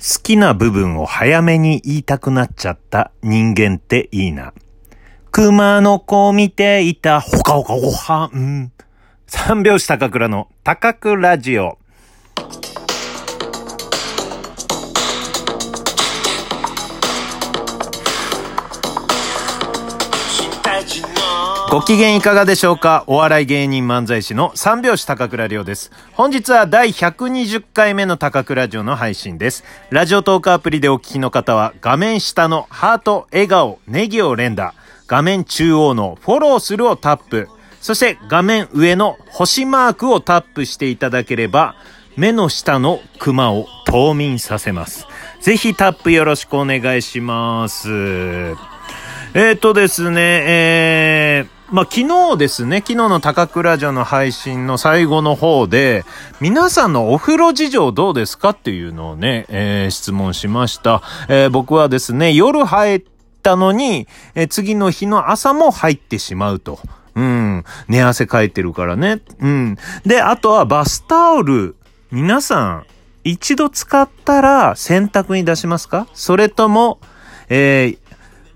好きな部分を早めに言いたくなっちゃった人間っていいな。熊の子を見ていたほかほかごはん。三拍子高倉の高倉ラジオ。ご機嫌いかがでしょうか？お笑い芸人漫才師の三拍子高倉涼です。本日は第120回目の高倉城の配信です。ラジオトークアプリでお聞きの方は画面下のハート、笑顔、ネギを連打、画面中央のフォローするをタップ、そして画面上の星マークをタップしていただければ、目の下のクマを冬眠させます。ぜひタップよろしくお願いします。えっ、ー、とですね、えー、まあ、昨日ですね、昨日の高倉城の配信の最後の方で、皆さんのお風呂事情どうですかっていうのをね、えー、質問しました。えー、僕はですね、夜入ったのに、えー、次の日の朝も入ってしまうと。うん。寝汗かいてるからね。うん。で、あとはバスタオル。皆さん、一度使ったら洗濯に出しますか？それとも、え、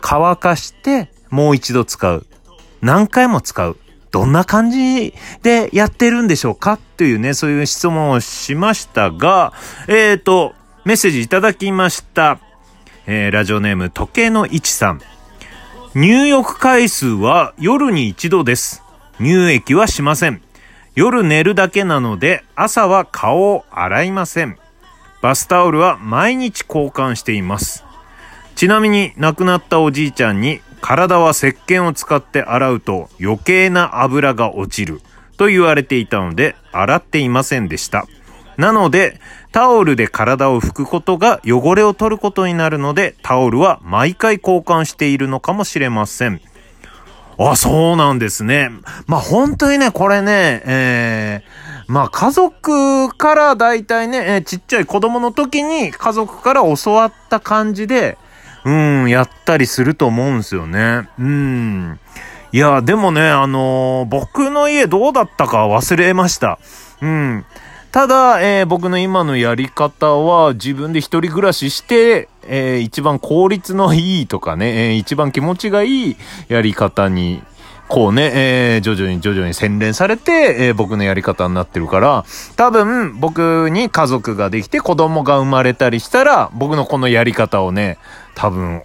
乾かしてもう一度使う。何回も使う。どんな感じでやってるんでしょうか？というね、そういう質問をしましたが、えっ、ー、と、メッセージいただきました。えー、ラジオネーム時計の位置さん。入浴回数は夜に一度です。乳液はしません。夜寝るだけなので朝は顔を洗いません。バスタオルは毎日交換しています。ちなみに亡くなったおじいちゃんに体は石鹸を使って洗うと余計な油が落ちると言われていたので洗っていませんでした。なので、タオルで体を拭くことが汚れを取ることになるので、タオルは毎回交換しているのかもしれません。あ、そうなんですね。まあ、本当にね、これね、えー、まあ、家族から大体ね、えー、ちっちゃい子供の時に家族から教わった感じで、うん、やったりすると思うんですよね。うん。いや、でもね、あのー、僕の家どうだったか忘れました。うん。ただ、えー、僕の今のやり方は自分で一人暮らしして、えー、一番効率のいいとかね、えー、一番気持ちがいいやり方にこうね、えー、徐々に徐々に洗練されて、えー、僕のやり方になってるから、多分僕に家族ができて子供が生まれたりしたら、僕のこのやり方をね、多分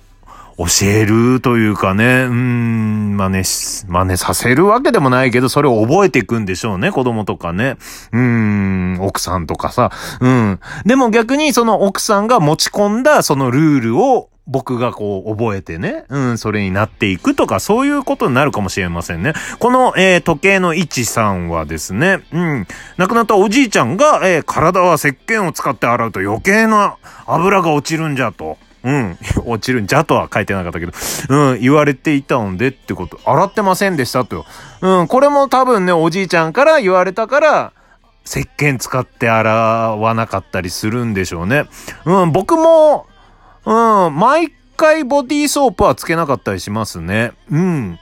教えるというかね、うん、真似し、真似させるわけでもないけど、それを覚えていくんでしょうね、子供とかね。うん、奥さんとかさ。うん。でも逆にその奥さんが持ち込んだそのルールを僕がこう覚えてね、うん、それになっていくとか、そういうことになるかもしれませんね。この、えー、時計の位置さんはですね、うん、亡くなったおじいちゃんが、えー、体は石鹸を使って洗うと余計な油が落ちるんじゃと。うん。落ちるんじゃとは書いてなかったけど、うん、言われていたのでってこと、洗ってませんでしたと。うん、これも多分ね、おじいちゃんから言われたから、石鹸使って洗わなかったりするんでしょうね。うん、僕も、うん、毎回ボディーソープはつけなかったりしますね。うん。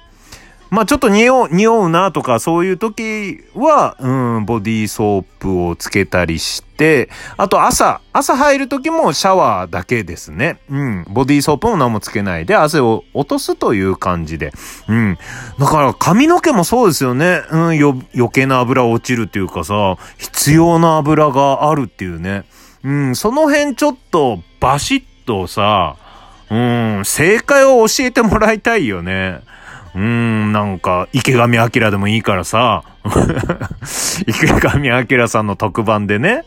まあちょっと匂う、匂うなとかそういう時は、うん、ボディーソープをつけたりして、あと朝、朝入る時もシャワーだけですね。うん、ボディーソープも何もつけないで汗を落とすという感じで。うん。だから髪の毛もそうですよね。うん、よ、余計な油落ちるっていうかさ、必要な油があるっていうね。うん、その辺ちょっとバシッとさ、うん、正解を教えてもらいたいよね。うん、なんか、池上彰でもいいからさ、池上彰さんの特番でね、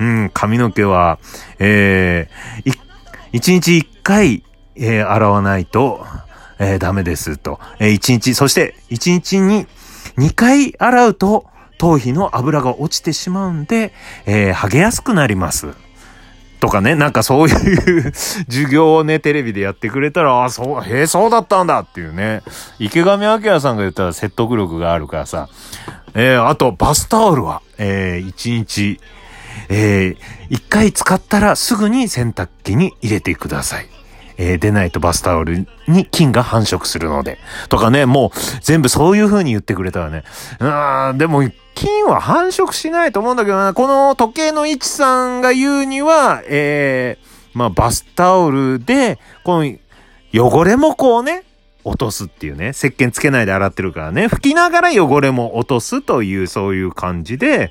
うん、髪の毛は、えー、一日一回、えー、洗わないと、えー、ダメですと。えー、一日、そして一日に二回洗うと、頭皮の油が落ちてしまうんで、えー、剥げやすくなります。とかね、なんかそういう 授業をね、テレビでやってくれたら、あ、そう、へえ、そうだったんだっていうね。池上彰さんが言ったら説得力があるからさ。えー、あと、バスタオルは、えー、1日、えー、1回使ったらすぐに洗濯機に入れてください。えー、出ないとバスタオルに菌が繁殖するので。とかね、もう全部そういう風に言ってくれたらね。うん、でも金は繁殖しないと思うんだけどな、この時計の位置さんが言うには、えー、まあ、バスタオルで、この汚れもこうね、落とすっていうね、石鹸つけないで洗ってるからね、拭きながら汚れも落とすという、そういう感じで、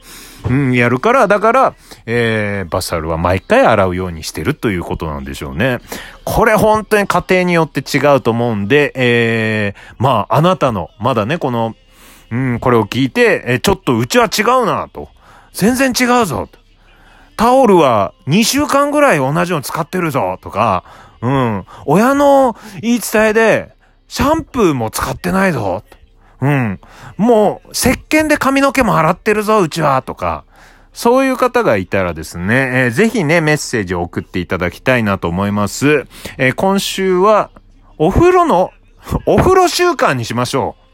うん、やるから、だから、えー、バスタオルは毎回洗うようにしてるということなんでしょうね。これ本当に家庭によって違うと思うんで、えー、まあ、あなたの、まだね、この、うん、これを聞いて、えちょっとうちは違うな、と。全然違うぞ、タオルは2週間ぐらい同じの使ってるぞ、とか、うん。親の言い伝えで、シャンプーも使ってないぞ。うん。もう、石鹸で髪の毛も洗ってるぞ、うちは、とか。そういう方がいたらですね、えー、ぜひね、メッセージを送っていただきたいなと思います。えー、今週は、お風呂の、お風呂習慣にしましょう。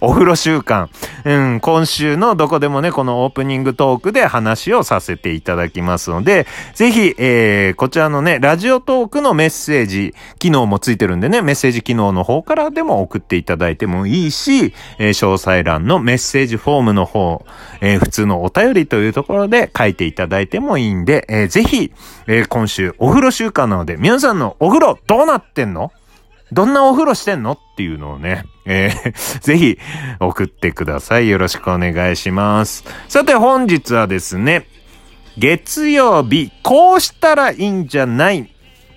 お風呂習慣。うん、今週のどこでもね、このオープニングトークで話をさせていただきますので、ぜひ、えー、こちらのね、ラジオトークのメッセージ、機能もついてるんでね、メッセージ機能の方からでも送っていただいてもいいし、えー、詳細欄のメッセージフォームの方、えー、普通のお便りというところで書いていただいてもいいんで、えー、ぜひ、えー、今週お風呂習慣なので、皆さんのお風呂どうなってんのどんなお風呂してんの？っていうのをね、えー、ぜひ送ってください。よろしくお願いします。さて本日はですね、月曜日、こうしたらいいんじゃない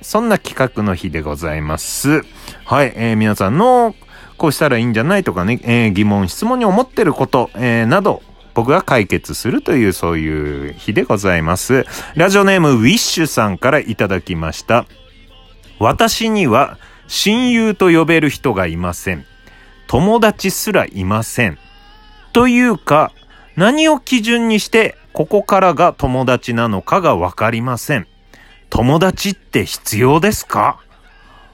そんな企画の日でございます。はい、えー、皆さんのこうしたらいいんじゃないとかね、えー、疑問、質問に思ってること、えー、など、僕が解決するというそういう日でございます。ラジオネームウィッシュさんからいただきました。私には親友と呼べる人がいません。友達すらいません。というか、何を基準にしてここからが友達なのかがわかりません。友達って必要ですか？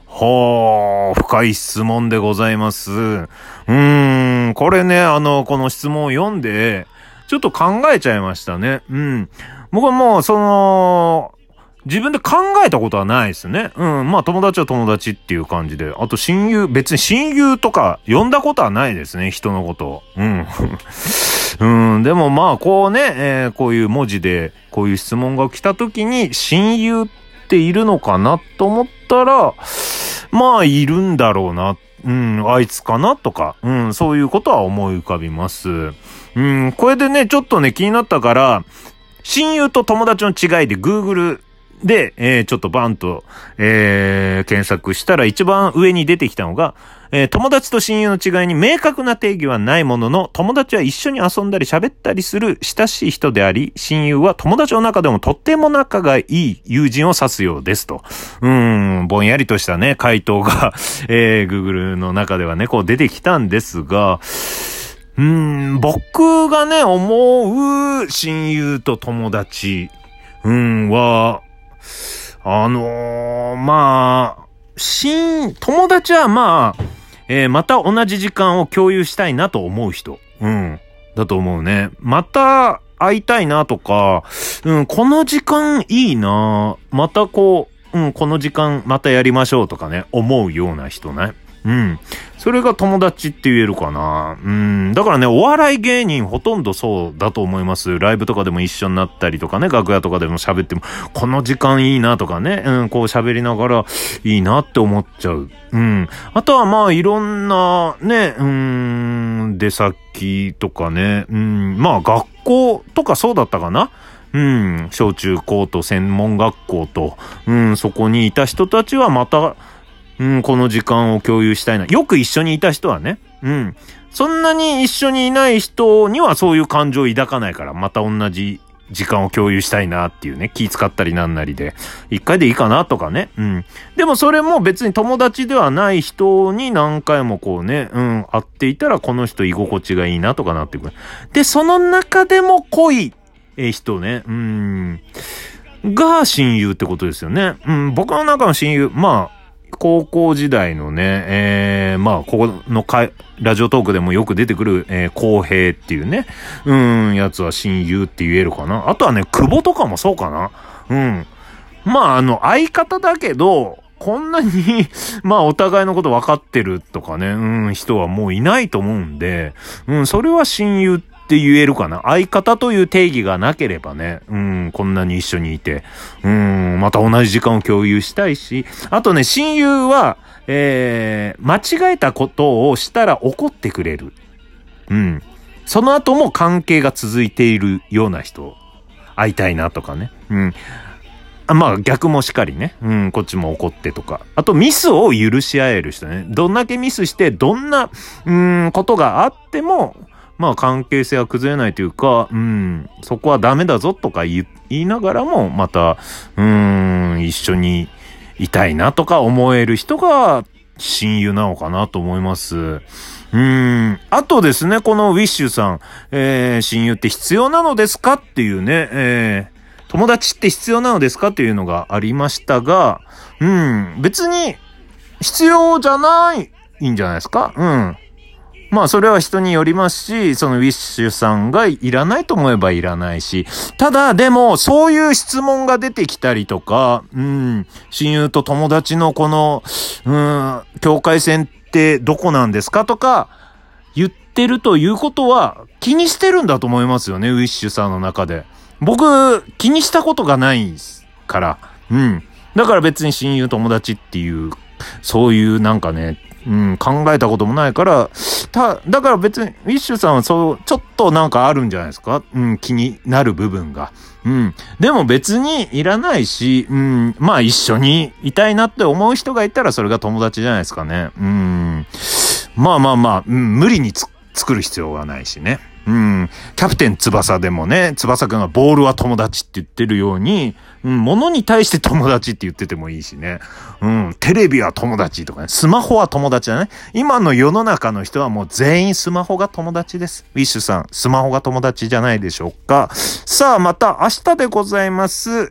ほー、深い質問でございます。うーん、これね、あの、この質問を読んで、ちょっと考えちゃいましたね。うん。僕はもう、その、自分で考えたことはないですね。うん。まあ友達は友達っていう感じで。あと親友、別に親友とか呼んだことはないですね。人のことうん。うん。でもまあこうね、えー、こういう文字でこういう質問が来た時に親友っているのかなと思ったら、まあいるんだろうな。うん。あいつかなとか。うん。そういうことは思い浮かびます。うん。これでね、ちょっとね、気になったから、親友と友達の違いで Google で、えー、ちょっとバンと、えー、検索したら一番上に出てきたのが、えー、友達と親友の違いに明確な定義はないものの、友達は一緒に遊んだり喋ったりする親しい人であり、親友は友達の中でもとっても仲がいい友人を指すようですと。うーん、ぼんやりとしたね、回答が えー、Google の中ではね、こう出てきたんですが、うーん、僕がね、思う親友と友達、うん、は、あのー、まあ、新、友達はまあ、えー、また同じ時間を共有したいなと思う人。うん。だと思うね。また会いたいなとか、うん、この時間いいなまたこう、うん、この時間またやりましょうとかね、思うような人ね。うん。それが友達って言えるかな。うん。だからね、お笑い芸人ほとんどそうだと思います。ライブとかでも一緒になったりとかね、楽屋とかでも喋っても、この時間いいなとかね、うん、こう喋りながらいいなって思っちゃう。うん。あとはまあ、いろんなね、うん、出先とかね、うん、まあ、学校とかそうだったかな。うん、小中高と専門学校と、うん、そこにいた人たちはまた、うん、この時間を共有したいな。よく一緒にいた人はね。うん。そんなに一緒にいない人にはそういう感情を抱かないから、また同じ時間を共有したいなっていうね、気使ったりなんなりで、一回でいいかなとかね。うん。でもそれも別に友達ではない人に何回もこうね、うん、会っていたらこの人居心地がいいなとかなってくる。で、その中でも濃い、人ね、うん、が親友ってことですよね。うん、僕の中の親友、まあ、高校時代のね、えー、まあ、ここのかラジオトークでもよく出てくる、えー、公平っていうね、うん、やつは親友って言えるかな。あとはね、久保とかもそうかな。うん。まあ、あの、相方だけど、こんなに まあ、お互いのこと分かってるとかね、うん、人はもういないと思うんで、うん、それは親友ってって言えるかな？相方という定義がなければね、うん、こんなに一緒にいて、うん、また同じ時間を共有したいし、あとね、親友は、えー、間違えたことをしたら怒ってくれる。うん。その後も関係が続いているような人、会いたいなとかね。うん。あまあ逆もしかりね。うん、こっちも怒ってとか。あとミスを許し合える人ね。どんだけミスして、どんな、うん、ことがあっても、まあ関係性は崩れないというか、うん、そこはダメだぞとか言いながらも、また、うん、一緒にいたいなとか思える人が親友なのかなと思います。うん。あとですね、このウィッシュさん、えー、親友って必要なのですかっていうね、えー、友達って必要なのですかっていうのがありましたが、うん、別に必要じゃないんじゃないですか？うん。まあそれは人によりますし、そのウィッシュさんがいらないと思えばいらないし、ただでもそういう質問が出てきたりとか、うん、親友と友達のこの、うん、境界線ってどこなんですかとか言ってるということは気にしてるんだと思いますよね、ウィッシュさんの中で。僕、気にしたことがないから。うん。だから別に親友友達っていう、そういうなんかね、うん、考えたこともないから、た、だから別に、ウィッシュさんはそう、ちょっとなんかあるんじゃないですか？うん、気になる部分が。うん。でも別にいらないし、うん、まあ一緒にいたいなって思う人がいたらそれが友達じゃないですかね。うん。まあまあまあ、うん、無理に作る必要はないしね。うん。キャプテン翼でもね、翼くんがボールは友達って言ってるように、うん、物に対して友達って言っててもいいしね。うん、テレビは友達とかね、スマホは友達だね。今の世の中の人はもう全員スマホが友達です。ウィッシュさん、スマホが友達じゃないでしょうか。さあ、また明日でございます。